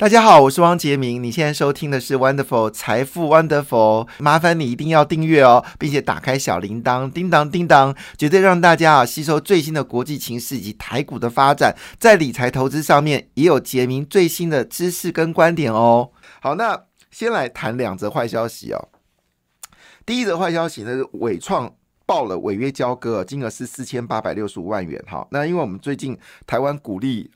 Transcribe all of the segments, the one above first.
大家好，我是汪杰明。你现在收听的是 Wonderful 财富 Wonderful，麻烦你一定要订阅哦，并且打开小铃铛，叮当叮当，绝对让大家啊吸收最新的国际情势以及台股的发展，在理财投资上面也有杰明最新的知识跟观点哦。好，那先来谈两则坏消息哦。第一则坏消息呢是伟创报了违约交割，金额是四千八百六十五万元。哈，那因为我们最近台湾鼓励。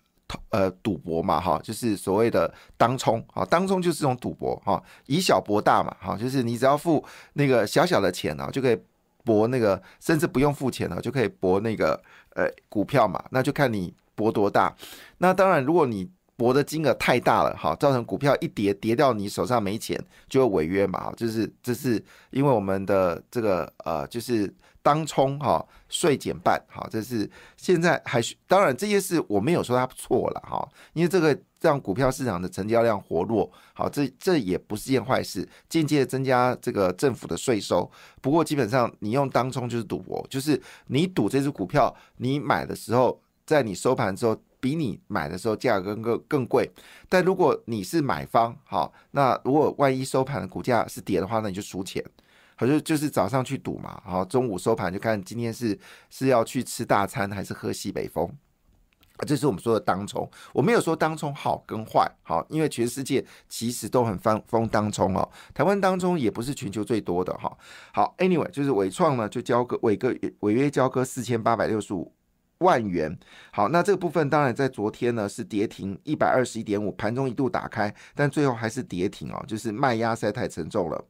呃，赌博嘛，哈，就是所谓的当冲，哈，当冲就是这种赌博，哈，以小博大嘛，哈，就是你只要付那个小小的钱啊，就可以博那个，甚至不用付钱了，就可以博那个呃股票嘛，那就看你博多大。那当然，如果你博的金额太大了，哈，造成股票一跌跌掉，你手上没钱，就会违约嘛，就是这是因为我们的这个呃，就是。当冲哈税减半哈，这是现在还是当然这些事我没有说它错了哈，因为这个让股票市场的成交量活络，好这这也不是件坏事，间接增加这个政府的税收。不过基本上你用当冲就是赌博，就是你赌这只股票，你买的时候在你收盘之后比你买的时候价格更更贵，但如果你是买方好，那如果万一收盘的股价是跌的话，那你就输钱。好就就是早上去赌嘛，好中午收盘就看今天是是要去吃大餐还是喝西北风，这是我们说的当冲。我没有说当冲好跟坏，好，因为全世界其实都很放风当冲哦。台湾当中也不是全球最多的哈。好，anyway，就是伟创呢就交割伟个违约交割四千八百六十五万元。好，那这个部分当然在昨天呢是跌停一百二十一点五，盘中一度打开，但最后还是跌停哦，就是卖压实在太沉重了。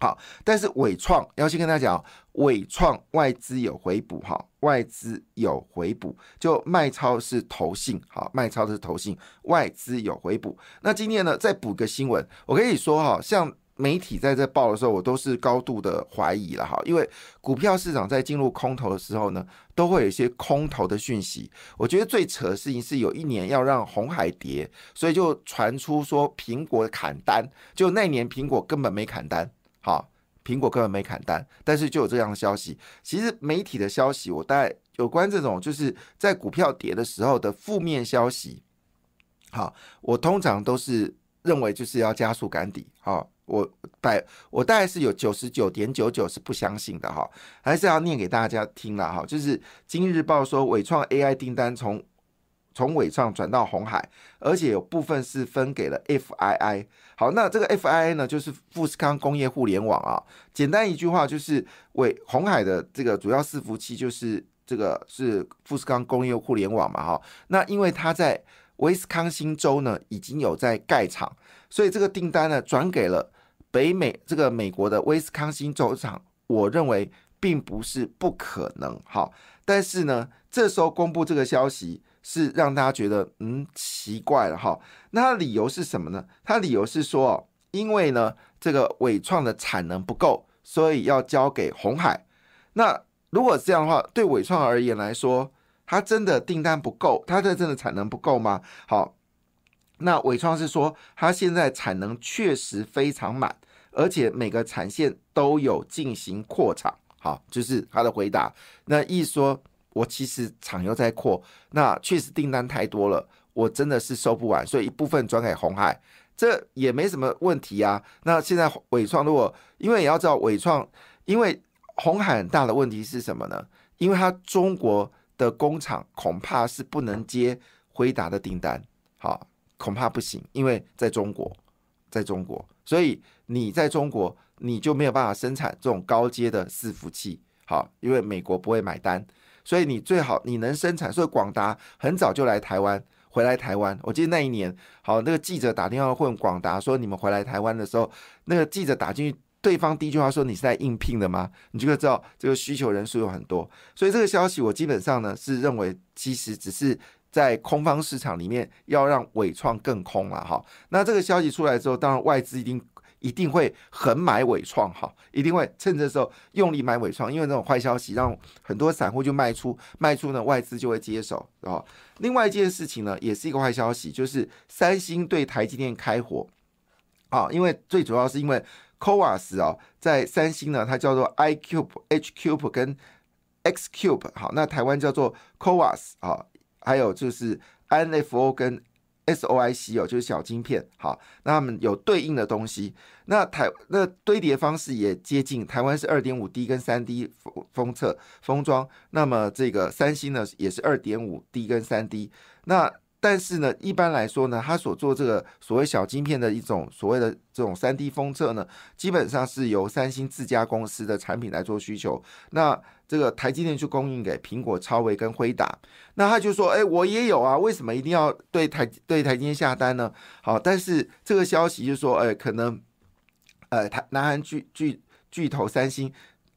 好，但是伟创要先跟大家讲，伟创外资有回补哈，外资有回补，就卖超是投信，好，卖超是投信，外资有回补。那今天呢，再补个新闻，我跟你说哈，像媒体在这报的时候，我都是高度的怀疑了哈，因为股票市场在进入空头的时候呢，都会有一些空头的讯息。我觉得最扯的事情是有一年要让红海跌，所以就传出说苹果砍单，就那年苹果根本没砍单。好，苹果根本没砍单，但是就有这样的消息。其实媒体的消息，我大概有关这种就是在股票跌的时候的负面消息。好，我通常都是认为就是要加速赶底。好，我百我大概是有九十九点九九是不相信的哈，还是要念给大家听了哈。就是今日报说伟创 AI 订单从。从尾创转到红海，而且有部分是分给了 FII。好，那这个 FII 呢，就是富士康工业互联网啊。简单一句话，就是伟红海的这个主要伺服器就是这个是富士康工业互联网嘛，哈。那因为它在威斯康星州呢已经有在盖厂，所以这个订单呢转给了北美这个美国的威斯康星州厂。我认为并不是不可能，哈，但是呢，这时候公布这个消息。是让大家觉得嗯奇怪了哈，那他理由是什么呢？他理由是说，因为呢这个伟创的产能不够，所以要交给红海。那如果这样的话，对伟创而言来说，他真的订单不够，他的真的产能不够吗？好，那伟创是说，他现在产能确实非常满，而且每个产线都有进行扩厂。好，就是他的回答。那意思说。我其实厂又在扩，那确实订单太多了，我真的是收不完，所以一部分转给红海，这也没什么问题啊。那现在伟创如果，因为也要知道伟创，因为红海很大的问题是什么呢？因为它中国的工厂恐怕是不能接辉达的订单，好，恐怕不行，因为在中国，在中国，所以你在中国你就没有办法生产这种高阶的伺服器，好，因为美国不会买单。所以你最好你能生产，所以广达很早就来台湾，回来台湾。我记得那一年，好那个记者打电话问广达说：“你们回来台湾的时候，那个记者打进去，对方第一句话说：‘你是在应聘的吗？’你就会知道这个需求人数有很多。所以这个消息我基本上呢是认为，其实只是在空方市场里面要让伟创更空了哈。那这个消息出来之后，当然外资一定。一定会横买伟创哈，一定会趁这时候用力买伟创，因为那种坏消息让很多散户就卖出，卖出呢外资就会接手啊。另外一件事情呢，也是一个坏消息，就是三星对台积电开火啊，因为最主要是因为 c o a s 啊，在三星呢，它叫做 iCube、HCube 跟 XCube，好，那台湾叫做 c o a s 啊，还有就是 NFO 跟 SOIC 哦，就是小晶片。好，那他们有对应的东西。那台那堆叠方式也接近，台湾是二点五 D 跟三 D 封封测封装。那么这个三星呢也是二点五 D 跟三 D。那但是呢，一般来说呢，它所做这个所谓小晶片的一种所谓的这种三 D 封测呢，基本上是由三星自家公司的产品来做需求。那这个台积电就供应给苹果、超微跟辉达。那他就说：“哎，我也有啊，为什么一定要对台对台积电下单呢？”好，但是这个消息就说：“哎，可能呃，台南韩巨巨巨头三星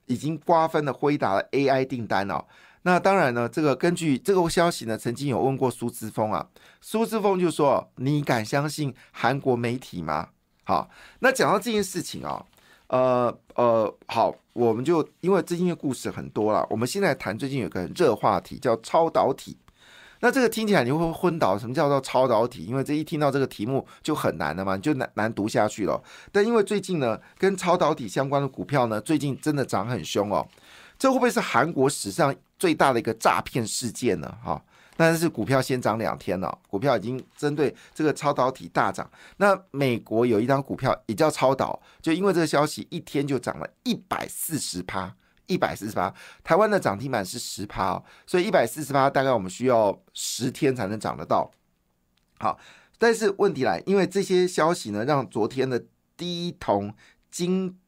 已经瓜分了辉达的 AI 订单哦。”那当然呢，这个根据这个消息呢，曾经有问过苏之峰啊，苏之峰就说：“你敢相信韩国媒体吗？”好，那讲到这件事情啊，呃呃，好，我们就因为最近的故事很多了，我们现在谈最近有个热话题叫超导体。那这个听起来你会昏倒，什么叫做超导体？因为这一听到这个题目就很难了嘛，就难难读下去了。但因为最近呢，跟超导体相关的股票呢，最近真的涨很凶哦。这会不会是韩国史上最大的一个诈骗事件呢？哈，但是股票先涨两天了，股票已经针对这个超导体大涨。那美国有一张股票也叫超导，就因为这个消息，一天就涨了一百四十趴，一百四十趴。台湾的涨停板是十趴哦，所以一百四十趴大概我们需要十天才能涨得到。好，但是问题来，因为这些消息呢，让昨天的低铜、金、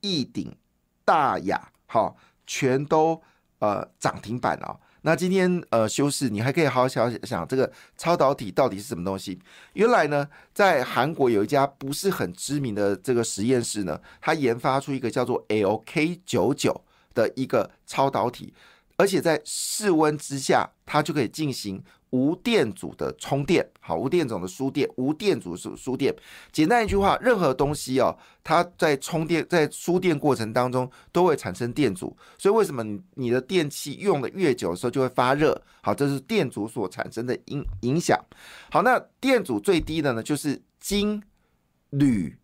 一鼎、大雅，好。全都呃涨停板哦。那今天呃休市，你还可以好好想想这个超导体到底是什么东西。原来呢，在韩国有一家不是很知名的这个实验室呢，它研发出一个叫做 LK 九九的一个超导体，而且在室温之下，它就可以进行。无电阻的充电，好，无电阻的输电，无电阻输输电。简单一句话，任何东西哦，它在充电、在输电过程当中都会产生电阻。所以为什么你你的电器用的越久的时候就会发热？好，这是电阻所产生的影影响。好，那电阻最低的呢，就是金、铝、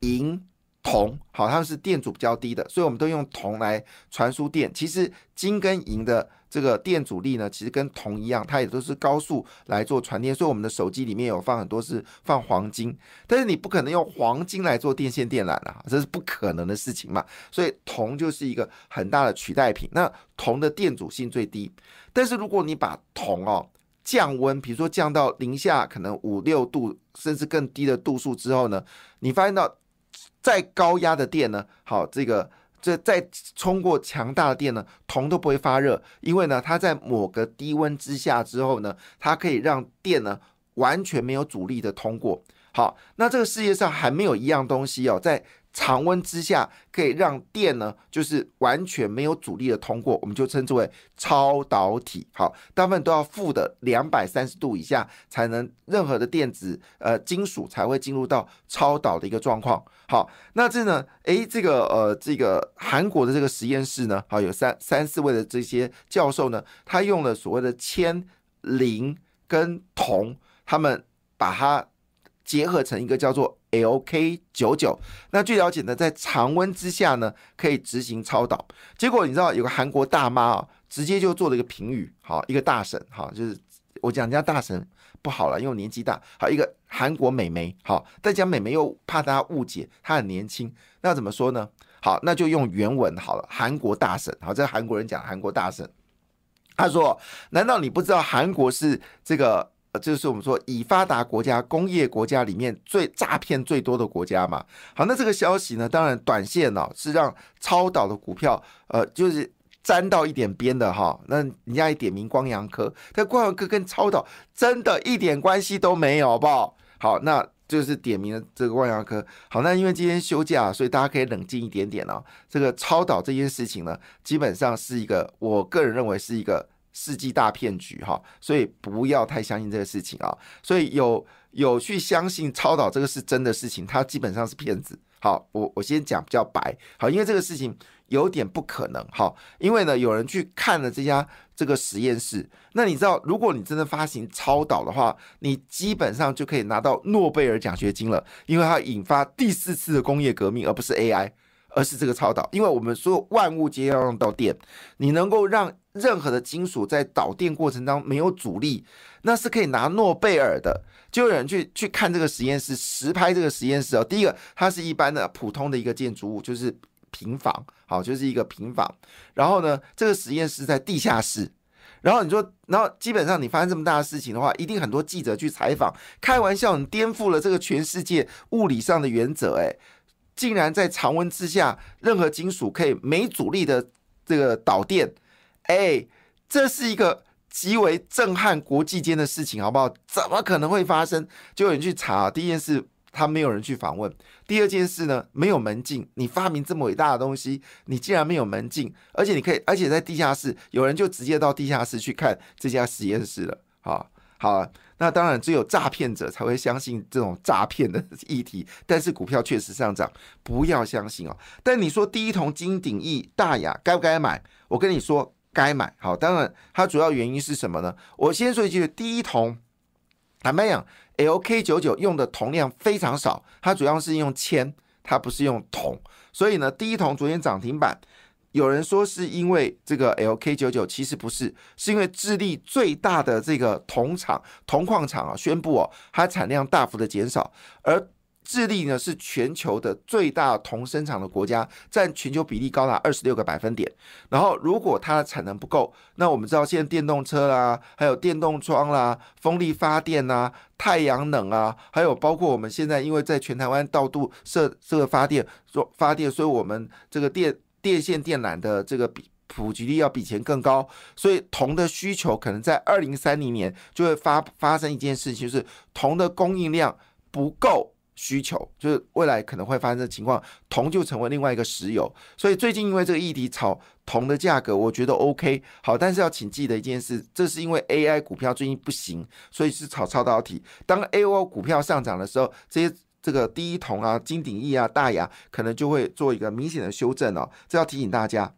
银。铜好，它是电阻比较低的，所以我们都用铜来传输电。其实金跟银的这个电阻力呢，其实跟铜一样，它也都是高速来做传电。所以我们的手机里面有放很多是放黄金，但是你不可能用黄金来做电线电缆啊，这是不可能的事情嘛。所以铜就是一个很大的取代品。那铜的电阻性最低，但是如果你把铜哦降温，比如说降到零下可能五六度甚至更低的度数之后呢，你发现到。再高压的电呢？好，这个这再冲过强大的电呢，铜都不会发热，因为呢，它在某个低温之下之后呢，它可以让电呢完全没有阻力的通过。好，那这个世界上还没有一样东西哦，在。常温之下可以让电呢，就是完全没有阻力的通过，我们就称之为超导体。好，大部分都要负的两百三十度以下，才能任何的电子呃金属才会进入到超导的一个状况。好，那这呢，诶，这个呃这个韩国的这个实验室呢，好有三三四位的这些教授呢，他用了所谓的铅、磷跟铜，他们把它结合成一个叫做。LK 九九，那据了解呢，在常温之下呢，可以执行超导。结果你知道有个韩国大妈啊，直接就做了一个评语，好，一个大神，好，就是我讲人家大神不好了，因为年纪大，好，一个韩国美眉，好，但讲美眉又怕大家误解，她很年轻，那怎么说呢？好，那就用原文好了，韩国大神，好，这韩国人讲韩国大神，他说：难道你不知道韩国是这个？就是我们说已发达国家、工业国家里面最诈骗最多的国家嘛。好，那这个消息呢，当然短线呢是让超导的股票，呃，就是沾到一点边的哈。那人家也点名光阳科，但光阳科跟超导真的一点关系都没有，好不好？好，那就是点名了这个光阳科。好，那因为今天休假，所以大家可以冷静一点点哦。这个超导这件事情呢，基本上是一个，我个人认为是一个。世纪大骗局哈，所以不要太相信这个事情啊。所以有有去相信超导这个是真的事情，它基本上是骗子。好，我我先讲比较白好，因为这个事情有点不可能哈。因为呢，有人去看了这家这个实验室，那你知道，如果你真的发行超导的话，你基本上就可以拿到诺贝尔奖学金了，因为它引发第四次的工业革命，而不是 AI，而是这个超导。因为我们所有万物皆要用到电，你能够让任何的金属在导电过程当中没有阻力，那是可以拿诺贝尔的。就有人去去看这个实验室，实拍这个实验室哦。第一个，它是一般的普通的一个建筑物，就是平房，好，就是一个平房。然后呢，这个实验室在地下室。然后你说，然后基本上你发生这么大的事情的话，一定很多记者去采访。开玩笑，你颠覆了这个全世界物理上的原则，哎，竟然在常温之下，任何金属可以没阻力的这个导电，哎，这是一个。极为震撼国际间的事情，好不好？怎么可能会发生？就有人去查。第一件事，他没有人去访问；第二件事呢，没有门禁。你发明这么伟大的东西，你竟然没有门禁，而且你可以，而且在地下室，有人就直接到地下室去看这家实验室了。好，好，那当然只有诈骗者才会相信这种诈骗的 议题。但是股票确实上涨，不要相信哦。但你说第一桶金鼎益大雅该不该买？我跟你说。该买好，当然它主要原因是什么呢？我先说一句，第一铜，坦白讲，LK 九九用的铜量非常少，它主要是用铅，它不是用铜，所以呢，第一铜昨天涨停板，有人说是因为这个 LK 九九，其实不是，是因为智利最大的这个铜厂、铜矿厂啊，宣布哦，它产量大幅的减少，而。智利呢是全球的最大铜生产的国家，占全球比例高达二十六个百分点。然后，如果它的产能不够，那我们知道现在电动车啦，还有电动窗啦、风力发电呐、太阳能啊，还有包括我们现在因为在全台湾到度设这个发电做发电，所以我们这个电电线电缆的这个比普及率要比以前更高，所以铜的需求可能在二零三零年就会发发生一件事情，就是铜的供应量不够。需求就是未来可能会发生的情况，铜就成为另外一个石油。所以最近因为这个议题炒铜的价格，我觉得 OK 好，但是要请记得一件事，这是因为 AI 股票最近不行，所以是炒超导体。当 AO 股票上涨的时候，这些这个第一铜啊、金鼎益啊、大雅可能就会做一个明显的修正哦，这要提醒大家。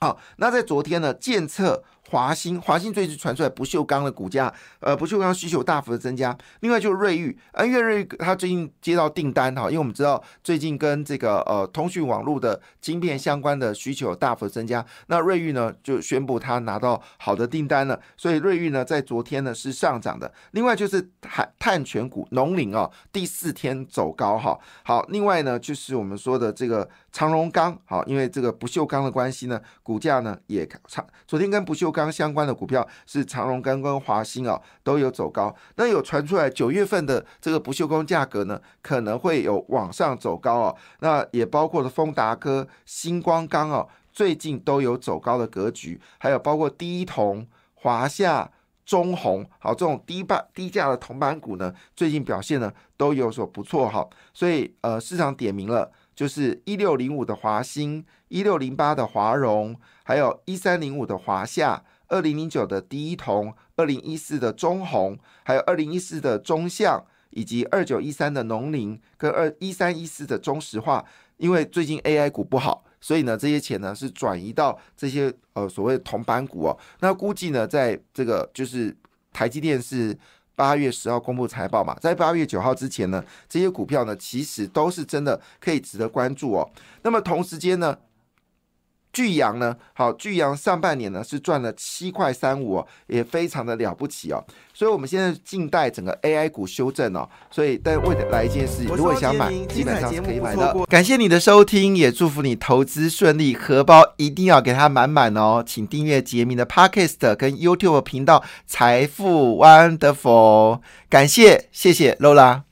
好，那在昨天呢，建测。华兴，华兴最近传出来不锈钢的股价，呃，不锈钢需求大幅的增加。另外就是瑞昱，啊，因为瑞昱它最近接到订单哈，因为我们知道最近跟这个呃通讯网络的晶片相关的需求大幅增加，那瑞昱呢就宣布它拿到好的订单了，所以瑞昱呢在昨天呢是上涨的。另外就是碳碳权股农林哦，第四天走高哈。好，另外呢就是我们说的这个长荣钢，好，因为这个不锈钢的关系呢，股价呢也长，昨天跟不锈钢相关的股票是长荣钢跟华兴啊，都有走高。那有传出来九月份的这个不锈钢价格呢，可能会有往上走高哦。那也包括了丰达科、星光钢哦，最近都有走高的格局。还有包括低铜、华夏、中红，好这种低板低价的铜板股呢，最近表现呢都有所不错哈。所以呃，市场点名了。就是一六零五的华兴，一六零八的华融，还有一三零五的华夏，二零零九的第一铜，二零一四的中红，还有二零一四的中象，以及二九一三的农林跟二一三一四的中石化。因为最近 AI 股不好，所以呢，这些钱呢是转移到这些呃所谓铜板股哦。那估计呢，在这个就是台积电是。八月十号公布财报嘛，在八月九号之前呢，这些股票呢其实都是真的可以值得关注哦。那么同时间呢？巨阳呢？好，巨阳上半年呢是赚了七块三五，也非常的了不起哦。所以，我们现在静待整个 AI 股修正哦。所以，但未来一件事，如果想买，基本上是可以买的。感谢你的收听，也祝福你投资顺利，荷包一定要给它满满哦。请订阅杰明的 Podcast 跟 YouTube 频道《财富 Wonderful》。感谢，谢谢 Lola。